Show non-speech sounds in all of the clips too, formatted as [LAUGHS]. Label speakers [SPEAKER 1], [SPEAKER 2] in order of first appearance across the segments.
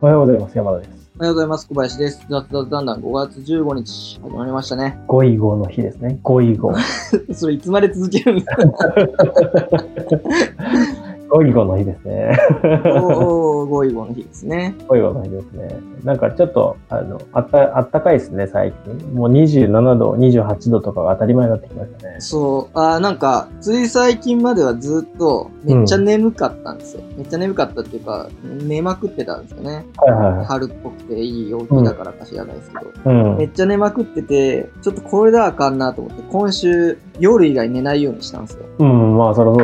[SPEAKER 1] おはようございます。山田です。
[SPEAKER 2] おはようございます。小林です。だんだん5月15日、始まりましたね。
[SPEAKER 1] 5位号の日ですね。5位号。[LAUGHS]
[SPEAKER 2] それいつまで続けるんですか
[SPEAKER 1] 5位号の日ですね。
[SPEAKER 2] おー、5位5の日ですね。
[SPEAKER 1] 5位号の日ですね。なんかちょっと、あの、あった、あったかいですね、最近。もう27度、28度とかが当たり前になってきましたね。
[SPEAKER 2] そう、あーなんか、つい最近まではずっとめっちゃ眠かったんですよ。めっちゃ眠かったっていうか、寝まくってたんですよね。
[SPEAKER 1] はいはいは
[SPEAKER 2] 春っぽくていい陽気だからか知らないですけど。
[SPEAKER 1] い。うん。
[SPEAKER 2] めっちゃ寝まくってて、ちょっとこれではあかんなと思って、今週夜以外寝ないようにしたんですよ。
[SPEAKER 1] うん、まあ、そりゃ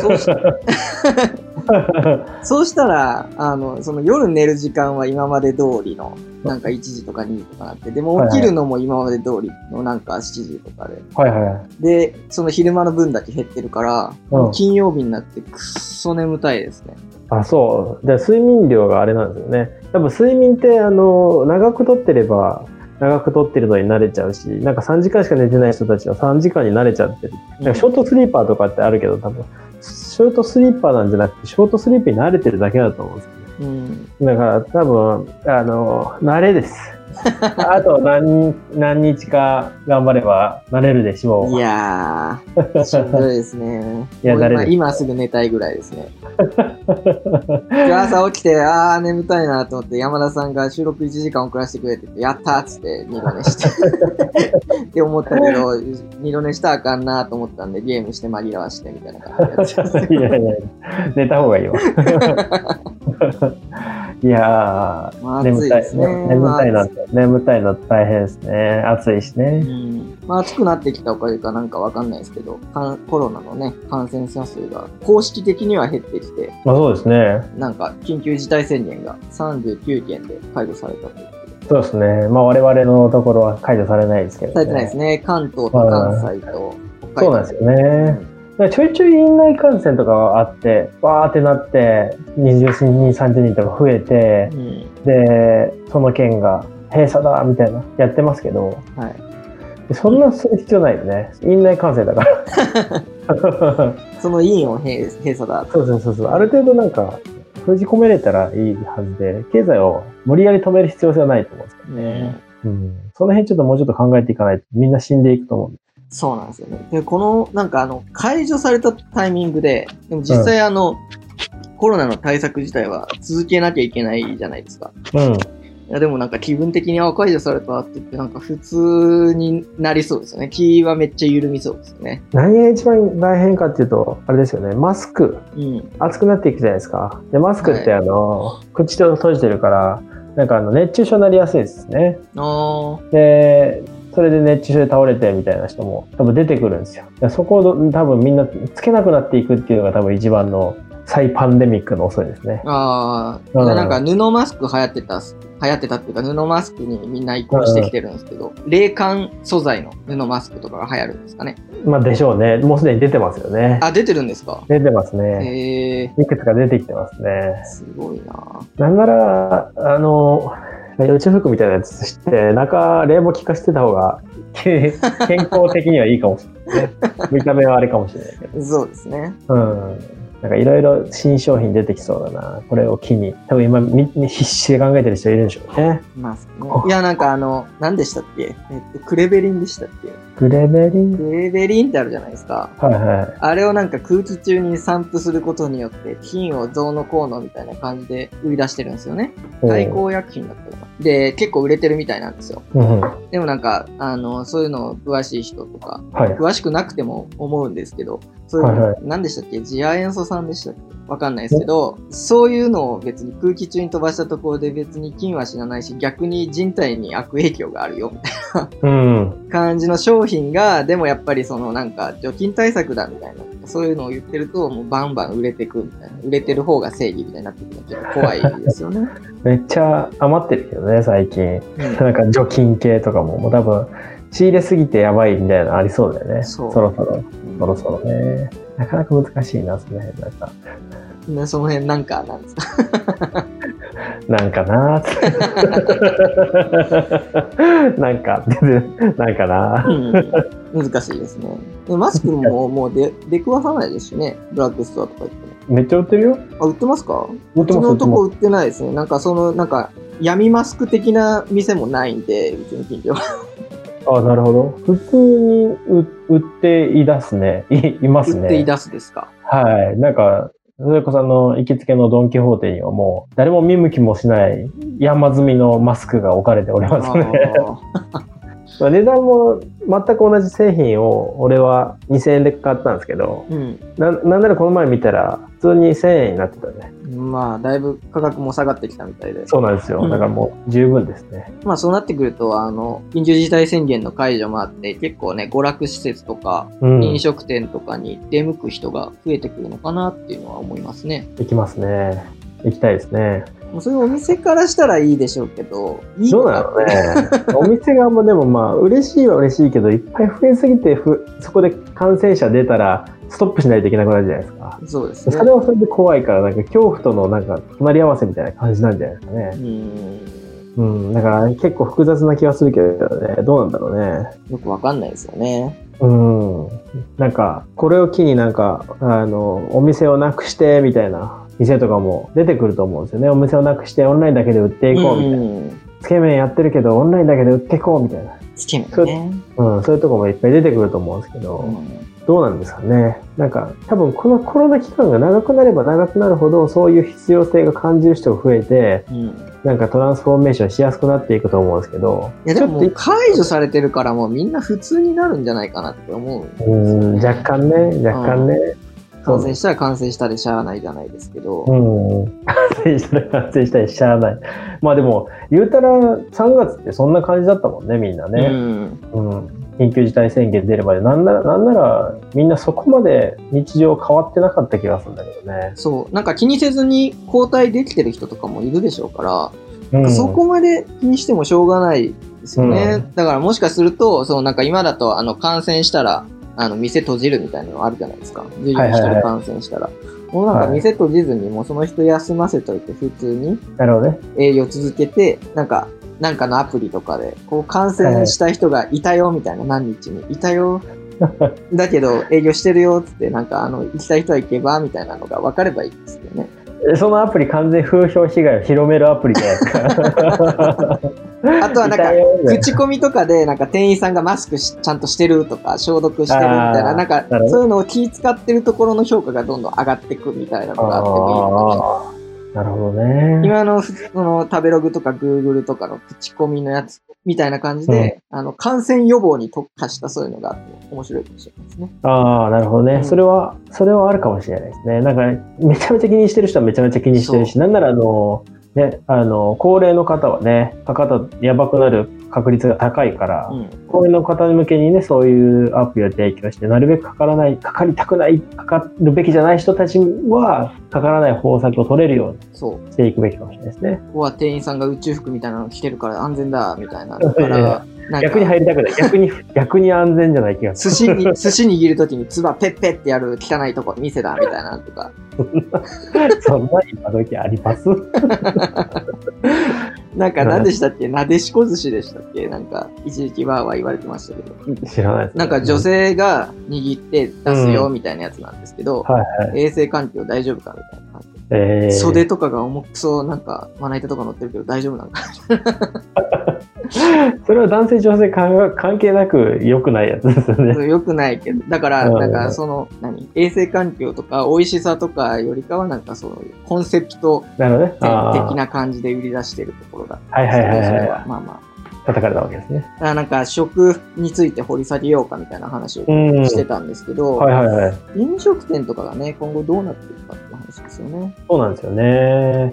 [SPEAKER 1] そうですよね。
[SPEAKER 2] そうし [LAUGHS] [LAUGHS] そうしたら、あの、その夜寝る時間は今まで通りの、なんか1時とか2時とかなって、でも起きるのも今まで通りのなんか7時とかで。
[SPEAKER 1] はいはい。
[SPEAKER 2] で、その昼間の分だけ減ってるから、
[SPEAKER 1] うん
[SPEAKER 2] 金曜日になってくっそ眠たいですね。
[SPEAKER 1] あ、そう。で、睡眠量があれなんですよね。多分睡眠って、あの、長くとってれば、長くとってるのに慣れちゃうし、なんか3時間しか寝てない人たちは3時間に慣れちゃってる。なんかショートスリーパーとかってあるけど、多分、ショートスリーパーなんじゃなくて、ショートスリープに慣れてるだけだと思うんですよね。
[SPEAKER 2] うん。
[SPEAKER 1] だから多分、あの、慣れです。[LAUGHS] あと何、何日か頑張れば慣れるでしょう。
[SPEAKER 2] いやー、[LAUGHS] しんどいですね。
[SPEAKER 1] いや
[SPEAKER 2] 今今すぐ寝たいぐらいですね。[LAUGHS] 今日朝起きて、あー眠たいなと思って、山田さんが収録1時間遅らせてくれてて、やったーっつって二度寝して。って思ったけど、二度寝したらあかんなと思ったんで、ゲームして紛らわしてみたいな感じでやってます
[SPEAKER 1] いやいや、寝た方がいいわ。いや
[SPEAKER 2] まあ
[SPEAKER 1] ー、眠たい、
[SPEAKER 2] 暑いですね。
[SPEAKER 1] 眠たいな眠たいの大変ですね。暑いし
[SPEAKER 2] う
[SPEAKER 1] ね。
[SPEAKER 2] んまあ、暑くなってきたおかげかなんかわかんないですけど、コロナのね、感染者数が公式的には減ってきて、
[SPEAKER 1] まあそうですね。
[SPEAKER 2] なんか緊急事態宣言が39件で解除されたという。
[SPEAKER 1] そうですね。まあ我々のところは解除されないですけど、ね。
[SPEAKER 2] されてないですね。関東と関西と北海道。
[SPEAKER 1] そうなんですよね。だからちょいちょい院内感染とかがあって、バーってなって、20人、30人とか増えて
[SPEAKER 2] う、ん。
[SPEAKER 1] で、その県が閉鎖だみたいな、やってますけど、
[SPEAKER 2] はい。
[SPEAKER 1] そんなする必要ないよね。院内感染だから。[LAUGHS]
[SPEAKER 2] その委員を閉閉鎖だ。
[SPEAKER 1] そうそうそうそう。ある程度なんか、封じ込めれたらいいはずで、経済を無理やり止める必要性はないと思うんですよ
[SPEAKER 2] ね。
[SPEAKER 1] うん。その辺ちょっともうちょっと考えていかないと、みんな死んでいくと思う。
[SPEAKER 2] そうなんですよね。で、この、なんかあの、解除されたタイミングで、でも実際あの、コロナの対策自体は続けなきゃいけないじゃないですか。
[SPEAKER 1] うん。
[SPEAKER 2] いやでもなんか気分的にあ解除されたって言ってなんか普通になりそうですよね。気はめっちゃ緩みそうですよね。
[SPEAKER 1] 何が一番大変かっていうと、あれですよね、マスク。
[SPEAKER 2] うん。
[SPEAKER 1] 暑くなっていくじゃないですか。で、マスクってあの、口と閉じてるから、なんかあの、熱中症になりやすいですね。
[SPEAKER 2] あ
[SPEAKER 1] で、それで熱中症で倒れてみたいな人も多分出てくるんですよ。でそこをど多分みんなつけなくなっていくっていうのが多分一番の再パンデミックの遅いですね。
[SPEAKER 2] あ。ああ。
[SPEAKER 1] うん
[SPEAKER 2] なんか布マスク流行ってたっす、流行ってたっていうか布マスクにみんな移行してきてるんですけど、冷感素材の布マスクとかが流行るんですかね。
[SPEAKER 1] まあでしょうね。もうすでに出てますよね。
[SPEAKER 2] あ、出てるんですか？
[SPEAKER 1] 出てますね。
[SPEAKER 2] へえ
[SPEAKER 1] いくつか出てきてますね。
[SPEAKER 2] すごいな
[SPEAKER 1] なんなら、あの、宇宙服みたいなやつして、中、冷房効かせてた方が、け [LAUGHS] 健康的にはいいかもしれないね。見た目はあれかもしれないけど。
[SPEAKER 2] そうですね。
[SPEAKER 1] うん。なんかいろいろ新商品出てきそうだな。これを機に。多分今み必死で考えてる人いるんでしょうね。
[SPEAKER 2] マスクね。いや、なんかあの、何でしたっけ？えっと、クレベリンでしたっけ？
[SPEAKER 1] グレベリン？
[SPEAKER 2] クレベリンってあるじゃないですか。
[SPEAKER 1] はいはい。
[SPEAKER 2] あれをなんか空気中に散布することによって、菌を増の効能みたいな感じで売り出してるんですよね。対抗薬品だったかな。で、結構売れてるみたいなんですよ。
[SPEAKER 1] うん。は
[SPEAKER 2] でもなんか、あの、そういうの詳しい人とか、
[SPEAKER 1] い。
[SPEAKER 2] 詳しくなくても思うんですけど、そういうの、
[SPEAKER 1] はい。は
[SPEAKER 2] 何でしたっけ？次亜塩素酸でしたっけ？わかんないですけど、そういうのを別に空気中に飛ばしたところで別に菌は死なないし、逆に人体に悪影響があるよ、みたい
[SPEAKER 1] うん。
[SPEAKER 2] な感じの商品が、でもやっぱりそのなんか除菌対策だみたいな、そういうのを言ってると、もうバンバン売れてくみたいな、売れてる方が正義みたいになってくるのちょっと怖いですよね。[LAUGHS]
[SPEAKER 1] めっちゃ余ってるけどね、最近。
[SPEAKER 2] うん。
[SPEAKER 1] なんか除菌系とかも、もう多分、仕入れすぎてやばいみたいなのありそうだよね。
[SPEAKER 2] そう。
[SPEAKER 1] そろそろ、そろそろね。なかなか難しいな、その辺。なんか、
[SPEAKER 2] ねその辺なんかなんですか？
[SPEAKER 1] なんかなーって。[LAUGHS] なんか、[LAUGHS] なんかな
[SPEAKER 2] うん難しいですね。でマスクももう出出くわさないですしね、ドラッグストアとか行っても。
[SPEAKER 1] めっちゃ売ってるよ。
[SPEAKER 2] あ、売ってますか？
[SPEAKER 1] 売ってます、
[SPEAKER 2] うちのとこ売ってないですね。なんかその、なんか、闇マスク的な店もないんで、うちの近所は。
[SPEAKER 1] す。あ、なるほど。普通に売売ってい出すね。い、いますね。
[SPEAKER 2] 売ってい出すですか？
[SPEAKER 1] はい。なんか、それこそあの、行きつけのドン・キホーテにはもう、誰も見向きもしない山積みのマスクが置かれておりますね。
[SPEAKER 2] あ
[SPEAKER 1] まあ値段も全く同じ製品を俺は2000円で買ったんですけど、
[SPEAKER 2] ー
[SPEAKER 1] ななんならこの前見たら普通に1000円になってたね。
[SPEAKER 2] うん。まあ、だいぶ価格も下がってきたみたいで。
[SPEAKER 1] そうなんですよ。だからもう十分ですね。
[SPEAKER 2] まあそうなってくると、あの、緊急事態宣言の解除もあって、結構ね、娯楽施設とか、
[SPEAKER 1] うん。
[SPEAKER 2] 飲食店とかに出向く人が増えてくるのかなっていうのは思いますね。
[SPEAKER 1] 行きますね。行きたいですね。
[SPEAKER 2] もうそういうお店からしたらいいでしょうけど、いい
[SPEAKER 1] どうな
[SPEAKER 2] の
[SPEAKER 1] ね。お店側もでもまあ嬉しいは嬉しいけど、いっぱい増えすぎてふ、そこで感染者出たらストップしないといけなくなるじゃないですか。
[SPEAKER 2] そうですね。
[SPEAKER 1] それはそれで怖いから、なんか恐怖とのなんか隣り合わせみたいな感じなんじゃないですかね。
[SPEAKER 2] うん。
[SPEAKER 1] うん。だから結構複雑な気がするけどね。どうなんだろうね。
[SPEAKER 2] よくわかんないですよね。
[SPEAKER 1] うん。なんか、これを機になんか、あの、お店をなくして、みたいな店とかも出てくると思うんですよね。お店をなくしてオンラインだけで売っていこう、みたいな。
[SPEAKER 2] うん。
[SPEAKER 1] つけ麺やってるけど、オンラインだけで売っていこう、みたいな。
[SPEAKER 2] つけ麺ね。
[SPEAKER 1] うん、そういうとこもいっぱい出てくると思うんですけど、
[SPEAKER 2] うん
[SPEAKER 1] どうなんですかね。なんか、多分このコロナ期間が長くなれば長くなるほど、そういう必要性が感じる人が増えて、
[SPEAKER 2] うん。
[SPEAKER 1] なんかトランスフォーメーションしやすくなっていくと思うんですけど、
[SPEAKER 2] いやでももう
[SPEAKER 1] ちょっ
[SPEAKER 2] 解除されてるからもうみんな普通になるんじゃないかなって思うんです
[SPEAKER 1] と、
[SPEAKER 2] よ
[SPEAKER 1] うん、
[SPEAKER 2] ね。
[SPEAKER 1] 若干ね、若干ね。
[SPEAKER 2] 感染したら感染したでしゃあないじゃないですけど。
[SPEAKER 1] うん。感染したら感染したりしちゃわない。まあでも、言うたら3月ってそんな感じだったもんね、みんな
[SPEAKER 2] う
[SPEAKER 1] ね。
[SPEAKER 2] ん。
[SPEAKER 1] うん。緊急事態宣言出るまで、なんなら、なんなら、みんなそこまで日常変わってなかった気がするんだけどね。
[SPEAKER 2] そう。なんか気にせずに交代できてる人とかもいるでしょうから、
[SPEAKER 1] うん。
[SPEAKER 2] そこまで気にしてもしょうがないですよね。
[SPEAKER 1] うん
[SPEAKER 2] だからもしかすると、そのなんか今だとあの感染したら、あの店閉じるみたいなのあるじゃないですか。従業員一人感染したら。もうなんか
[SPEAKER 1] はい
[SPEAKER 2] 店閉じずに、もうその人休ませといて普通に
[SPEAKER 1] なるほどね。
[SPEAKER 2] 営業続けて、なんか、なんかのアプリとかで、こう感染した人がいたよみたいな、何日に。いたよ。だけど営業してるよっつって、なんかあの、行きたい人は行けばみたいなのが分かればいいですよね。
[SPEAKER 1] えそのアプリ完全風評被害を広めるアプリじゃないですか。[LAUGHS] [LAUGHS]
[SPEAKER 2] あとはなんか口コミとかで、なんか店員さんがマスクしちゃんとしてるとか、消毒してるみたいな、なんかそういうのを気使ってるところの評価がどんどん上がっていくみたいなのがあってもいい
[SPEAKER 1] なるほどね。
[SPEAKER 2] 今のふその食べログとか Google とかの口コミのやつみたいな感じで、あの感染予防に特化したそういうのがあって面白いかもしれないですね。
[SPEAKER 1] ああ、なるほどね、
[SPEAKER 2] うん。
[SPEAKER 1] それは、それはあるかもしれないですね。なんか、めちゃめちゃ気にしてる人はめちゃめちゃ気にしてるし、なんならあの、ね、あの、高齢の方はね、かかったやばくなる確率が高いから、
[SPEAKER 2] うん。
[SPEAKER 1] 高齢の方向けにね、そういうアプリを提供して、なるべくかからない、かかりたくない、かかるべきじゃない人たちは、かからない方策を取れるように。していくべきかもしれないですね。
[SPEAKER 2] ここは店員さんが宇宙服みたいなの着てるから安全だ、みたいな [LAUGHS] のから
[SPEAKER 1] 逆に
[SPEAKER 2] か、
[SPEAKER 1] 入りたくない。逆に、[LAUGHS] 逆に安全じゃない気がす
[SPEAKER 2] 寿司に、寿司握るときに唾ペッペってやる汚いとこ、店だ、みたいなのとか。
[SPEAKER 1] る。[LAUGHS] そんな今時あります？[LAUGHS]
[SPEAKER 2] なんか何でしたっけ？なでしこ寿司でしたっけ？なんか、一時期わーわー言われてましたけど。
[SPEAKER 1] 知らないです、
[SPEAKER 2] なんか女性が握って出すよ、みたいなやつなんですけど、
[SPEAKER 1] はいはい。
[SPEAKER 2] 衛生環境大丈夫かみたいな感じで。
[SPEAKER 1] えー、
[SPEAKER 2] 袖とかが重くそう、なんか、まな板とか乗ってるけど大丈夫なのか。
[SPEAKER 1] それは男性女性関関係なく良くないやつですよね。[LAUGHS]
[SPEAKER 2] よくないけど。だから、
[SPEAKER 1] うん
[SPEAKER 2] なんか、その、何？衛生環境とか、美味しさとかよりかは、なんかそういう、コンセプト的な感じで売り出してるところだ
[SPEAKER 1] はいはいはいはい
[SPEAKER 2] それはまあまあ。
[SPEAKER 1] 叩かれたわけですね。
[SPEAKER 2] だからなんか、食について掘り下げようかみたいな話を
[SPEAKER 1] うん。
[SPEAKER 2] してたんですけど、
[SPEAKER 1] はいはいはい。
[SPEAKER 2] 飲食店とかがね、今後どうなっていくかって話ですよね。
[SPEAKER 1] そうなんですよね。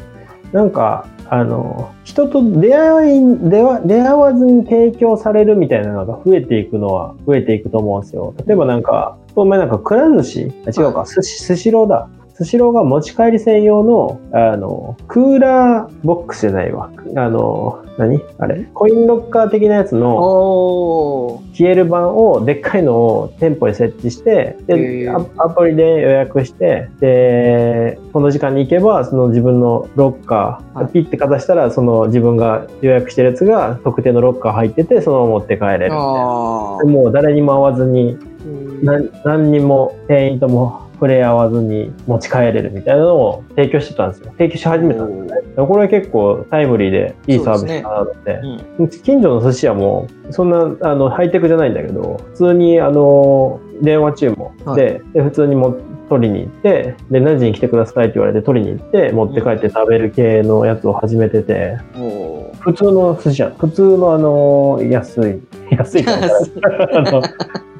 [SPEAKER 1] なんか、あの、人と出会い、出会出会わずに提供されるみたいなのが増えていくのは増えていくと思うんですよ。例えばなんか、お前なんか、くら寿司？あ違うか、
[SPEAKER 2] は
[SPEAKER 1] 寿司、寿司ローだ。寿司ローが持ち帰り専用の、あの、クーラーボックスじゃないわ。あの、何？あれ？コインロッカー的なやつの。消える版をでっかいのを店舗に設置して
[SPEAKER 2] へ
[SPEAKER 1] で
[SPEAKER 2] ー
[SPEAKER 1] アアプリで予約してでこの時間に行けばその自分のロッカー、
[SPEAKER 2] はい
[SPEAKER 1] ピッてかざしたらその自分が予約してるやつが特定のロッカー入っててそのまま持って帰れるみたいな
[SPEAKER 2] あ
[SPEAKER 1] でもう誰にも会わずに
[SPEAKER 2] ー。
[SPEAKER 1] 何何にも店員とも触れ合わずに持ち帰れるみたいなのを提供してたんですよ。提供し始めたんですね。これ結構タイムリーでいいサービスだなって。
[SPEAKER 2] うん。
[SPEAKER 1] 近所の寿司屋もそんなあのハイテクじゃないんだけど普通にあの電話注文で,、で普通にも取りに行ってで何時に来てくださいって言われて取りに行って持って帰って食べる系のやつを始めてて
[SPEAKER 2] おー
[SPEAKER 1] 普通の寿司屋普通のあの安い安いか [LAUGHS] あの普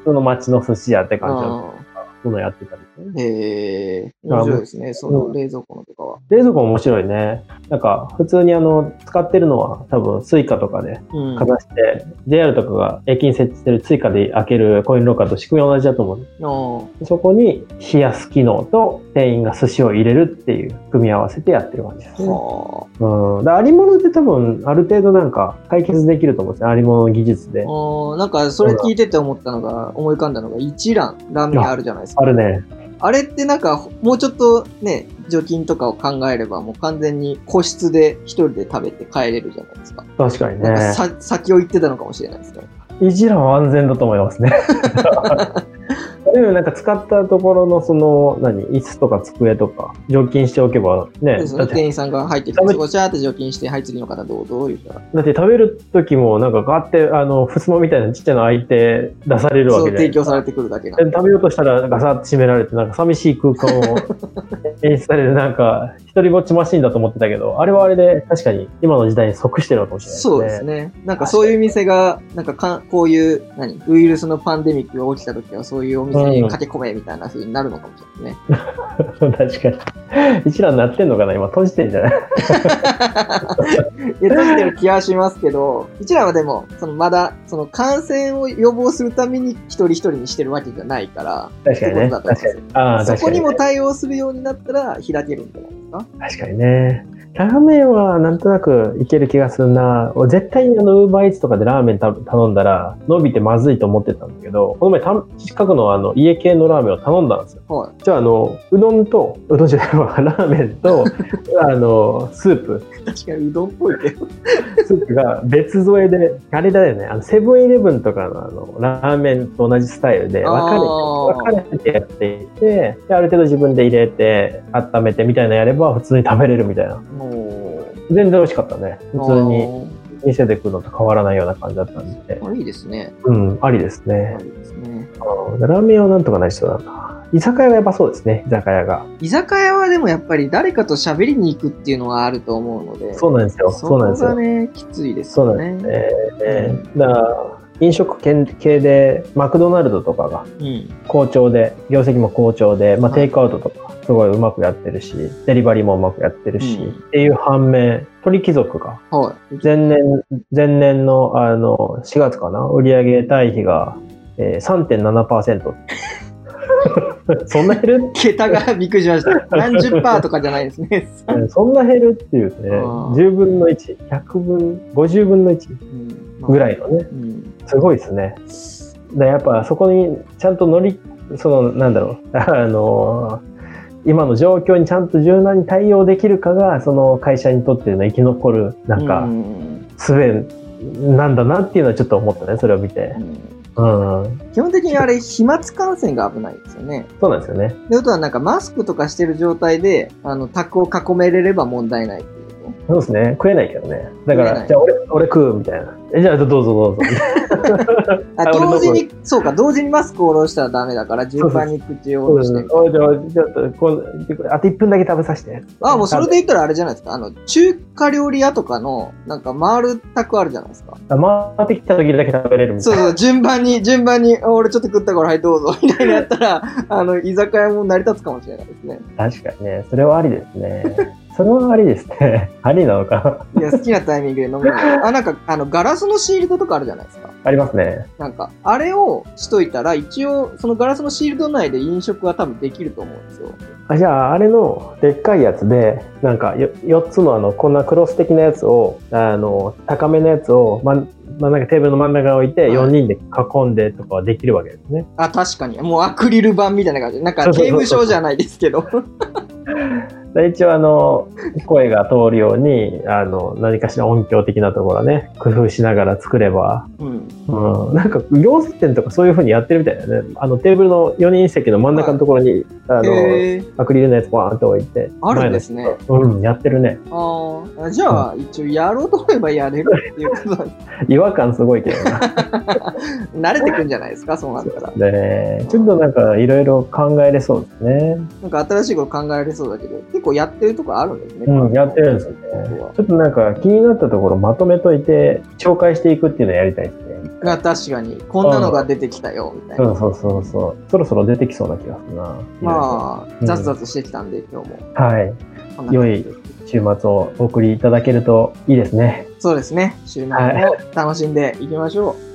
[SPEAKER 1] 通の町の寿司屋って感じの
[SPEAKER 2] あ
[SPEAKER 1] そういうのやってたりね
[SPEAKER 2] ーへえ、面白いですね、その冷蔵庫のとかは。
[SPEAKER 1] 冷蔵庫も面白いねなんか普通にあの使ってるのは多分スイカとかで
[SPEAKER 2] うん。
[SPEAKER 1] かざして、JR とかが駅に設置してる追加で開けるコインロッカーと仕組みは同じだと思う。
[SPEAKER 2] あ
[SPEAKER 1] そこに冷やす機能と店員が寿司を入れるっていう組み合わせてやってる感じです
[SPEAKER 2] ー
[SPEAKER 1] ね。
[SPEAKER 2] は
[SPEAKER 1] うん。ありもので多分ある程度なんか解決できると思うんですね。ありものの技術で
[SPEAKER 2] なんか、それ聞いてて思ったのが、思い浮かんだのが、一蘭ラーメンあるじゃないですか。
[SPEAKER 1] あるね。
[SPEAKER 2] あれってなんか、もうちょっとね、除菌とかを考えれば、もう完全に個室で一人で食べて帰れるじゃないですか。
[SPEAKER 1] 確かにね。
[SPEAKER 2] なんかさ、先を言ってたのかもしれないですね。
[SPEAKER 1] 一蘭は安全だと思いますね。[LAUGHS] でもなんか使ったところのその、何、椅子とか机とか除菌しておけばね。
[SPEAKER 2] ね店員さんが入ってきて、ごちゃーって除菌して、はい、次の方どうぞ、言ったら。
[SPEAKER 1] だって食べる時もなんかガーってあの襖みたいなちっちゃな開いて出されるわ
[SPEAKER 2] そう、
[SPEAKER 1] けで
[SPEAKER 2] 提供されてくるだけ
[SPEAKER 1] 食べようとしたらガサッと閉められてなんか寂しい空間を [LAUGHS] 演出されるなんか一人ぼっちマシンだと思ってたけどあれはあれで確かに今の時代に即してるのかもしれない。
[SPEAKER 2] そうですね。なんかそういう店が、なんかかんこういう、何、ウイルスのパンデミックが起きた時は、そういうお店に駆け込めみたいな風になるのかもしれないね。
[SPEAKER 1] 確かに。一覧なってんのかな今閉じてんじゃない？[LAUGHS]
[SPEAKER 2] いや、閉じてる気はしますけど、うちらはでも、そのまだ、その感染を予防するために一人一人にしてるわけじゃないから、
[SPEAKER 1] 確かにね。確かに。ああ、
[SPEAKER 2] そ
[SPEAKER 1] 確かに、ね。
[SPEAKER 2] こにも対応するようになったら開けるんじゃないですか？
[SPEAKER 1] 確かにね。ラーメンはなんとなくいける気がするな。俺絶対にあの、ウーバーイーツとかでラーメンた頼んだら伸びてまずいと思ってたんだけど、この前た近くのあの家系のラーメンを頼んだんですよ。
[SPEAKER 2] は
[SPEAKER 1] じゃあ、あの、うどんと、うどんじゃないわ、ラーメンと、[LAUGHS] あの、スープ、
[SPEAKER 2] い。確かにうどんっぽいけど。
[SPEAKER 1] スープが別添えで、あれだよね、あの、セブンイレブンとかのあの、ラーメンと同じスタイルで分かれて、分かれてやっていて、で、ある程度自分で入れて、温めてみたいなのやれば普通に食べれるみたいな。
[SPEAKER 2] も
[SPEAKER 1] 全然美味しかったね。
[SPEAKER 2] う、
[SPEAKER 1] 普通に店で食うのと変わらないような感じだったんで
[SPEAKER 2] あ。ーあいいですね。
[SPEAKER 1] うん、ありです
[SPEAKER 2] あ
[SPEAKER 1] ね。
[SPEAKER 2] いいですね。
[SPEAKER 1] うんラーメンはなんとかなりそうだな。居酒屋はやっぱそうですね、居酒屋が。
[SPEAKER 2] 居酒屋はでもやっぱり誰かと喋りに行くっていうのはあると思うので、
[SPEAKER 1] そうなんですよ。
[SPEAKER 2] そ
[SPEAKER 1] そうなんですよ
[SPEAKER 2] こが。ね、きついです
[SPEAKER 1] そう
[SPEAKER 2] よね。
[SPEAKER 1] なんですね。えーだから飲食系系でマクドナルドとかが
[SPEAKER 2] うん。
[SPEAKER 1] 好調で業績も好調で、まあ、
[SPEAKER 2] はい
[SPEAKER 1] テイクアウトとかすごいうまくやってるしデリバリーもうまくやってるし、
[SPEAKER 2] うん
[SPEAKER 1] っていう反面鳥貴族が
[SPEAKER 2] はい。
[SPEAKER 1] 前年前年のあの4月かな売上対比が、えー、3.7% [LAUGHS] そんな減る？
[SPEAKER 2] 桁がびっくりしました。[LAUGHS] 何十パーとかじゃないですね。
[SPEAKER 1] うんそんな減るっていうね
[SPEAKER 2] あー
[SPEAKER 1] 10分の1100分50分の1
[SPEAKER 2] うん
[SPEAKER 1] ぐらいのね
[SPEAKER 2] うん。
[SPEAKER 1] すごいですね。でやっぱそこにちゃんと乗り、そのなんだろう、[LAUGHS] あの今の状況にちゃんと柔軟に対応できるかが、その会社にとっての生き残る、なんか
[SPEAKER 2] う、ん
[SPEAKER 1] 術なんだなっていうのはちょっと思ったね、それを見て。うん。
[SPEAKER 2] 基本的にあれ、飛沫感染が危ないんですよね。
[SPEAKER 1] そうなんですよね。
[SPEAKER 2] で、あとはなんかマスクとかしてる状態で、あの、卓を囲めれれば問題ない
[SPEAKER 1] そうですね。食えないけどね。だから、じゃあ俺、俺食うみたいな。え、じゃあどうぞどうぞ。
[SPEAKER 2] と。あ [LAUGHS] 同時に、そうか、同時にマスクを下ろしたらダメだから、順番に口を下ろして。
[SPEAKER 1] おいじゃあ、ちょっとこう、あと1分だけ食べさせて。
[SPEAKER 2] あ、もうそれで言ったらあれじゃないですか。あの、中華料理屋とかの、なんか回る卓あるじゃないですか。
[SPEAKER 1] 回ってきた時だけ食べれるみたいうな。
[SPEAKER 2] そそう、順番に、順番に、あ俺ちょっと食ったから、はい、どうぞ、みたいなやったら、あの、居酒屋も成り立つかもしれないですね。
[SPEAKER 1] 確かにね、それはありですね。それはありですね。[LAUGHS] ありなのか。
[SPEAKER 2] いや、好きなタイミングで飲む。[LAUGHS] あ、なんか、あの、ガラスのシールドとかあるじゃないですか。
[SPEAKER 1] ありますね。
[SPEAKER 2] なんか、あれをしといたら、一応、そのガラスのシールド内で飲食は多分できると思うんですよ。
[SPEAKER 1] あじゃあ、あれのでっかいやつで、なんかよ4つのあの、こんなクロス的なやつを、あの、高めのやつを、ま、まあ、なんかテーブルの真ん中に置いて、
[SPEAKER 2] はい
[SPEAKER 1] 4人で囲んでとかはできるわけですね。
[SPEAKER 2] あ、確かに。もうアクリル板みたいな感じ。なんか、刑務所じゃないですけど。[LAUGHS]
[SPEAKER 1] 一応あの、声が通るように、あの、何かしら音響的なところね、工夫しながら作れば、
[SPEAKER 2] うん。
[SPEAKER 1] うん、なんか、行水店とかそういう風にやってるみたいだよね。あの、テーブルの4人席の真ん中のところに、あの、
[SPEAKER 2] へー
[SPEAKER 1] アクリルのやつバーンと置いて。
[SPEAKER 2] あるんですね
[SPEAKER 1] うん、やってるね。
[SPEAKER 2] ああ、じゃあ、一応やろうと思えばやれるっていうこと [LAUGHS]
[SPEAKER 1] 違和感すごいけどな。[LAUGHS]
[SPEAKER 2] 慣れてくんじゃないですか、そうなったら。
[SPEAKER 1] で、ちょっとなんか、いろいろ考えれそうですね。
[SPEAKER 2] なんか新しいこと考えられそうだけど、結構やってるとこあるんですね。
[SPEAKER 1] うん、やってるんですよね。ちょっとなんか、気になったところまとめといて、紹介していくっていうのをやりたいですね。
[SPEAKER 2] が確かに、こんなのが出てきたよ、みたいな。
[SPEAKER 1] そうそうそうそう。そろそろ出てきそうな気がするな。
[SPEAKER 2] まあ、
[SPEAKER 1] うん
[SPEAKER 2] 雑々してきたんで、今日も。
[SPEAKER 1] はい。良い週末をお送りいただけるといいですね。
[SPEAKER 2] そうですね。週末も楽しんでいきましょう。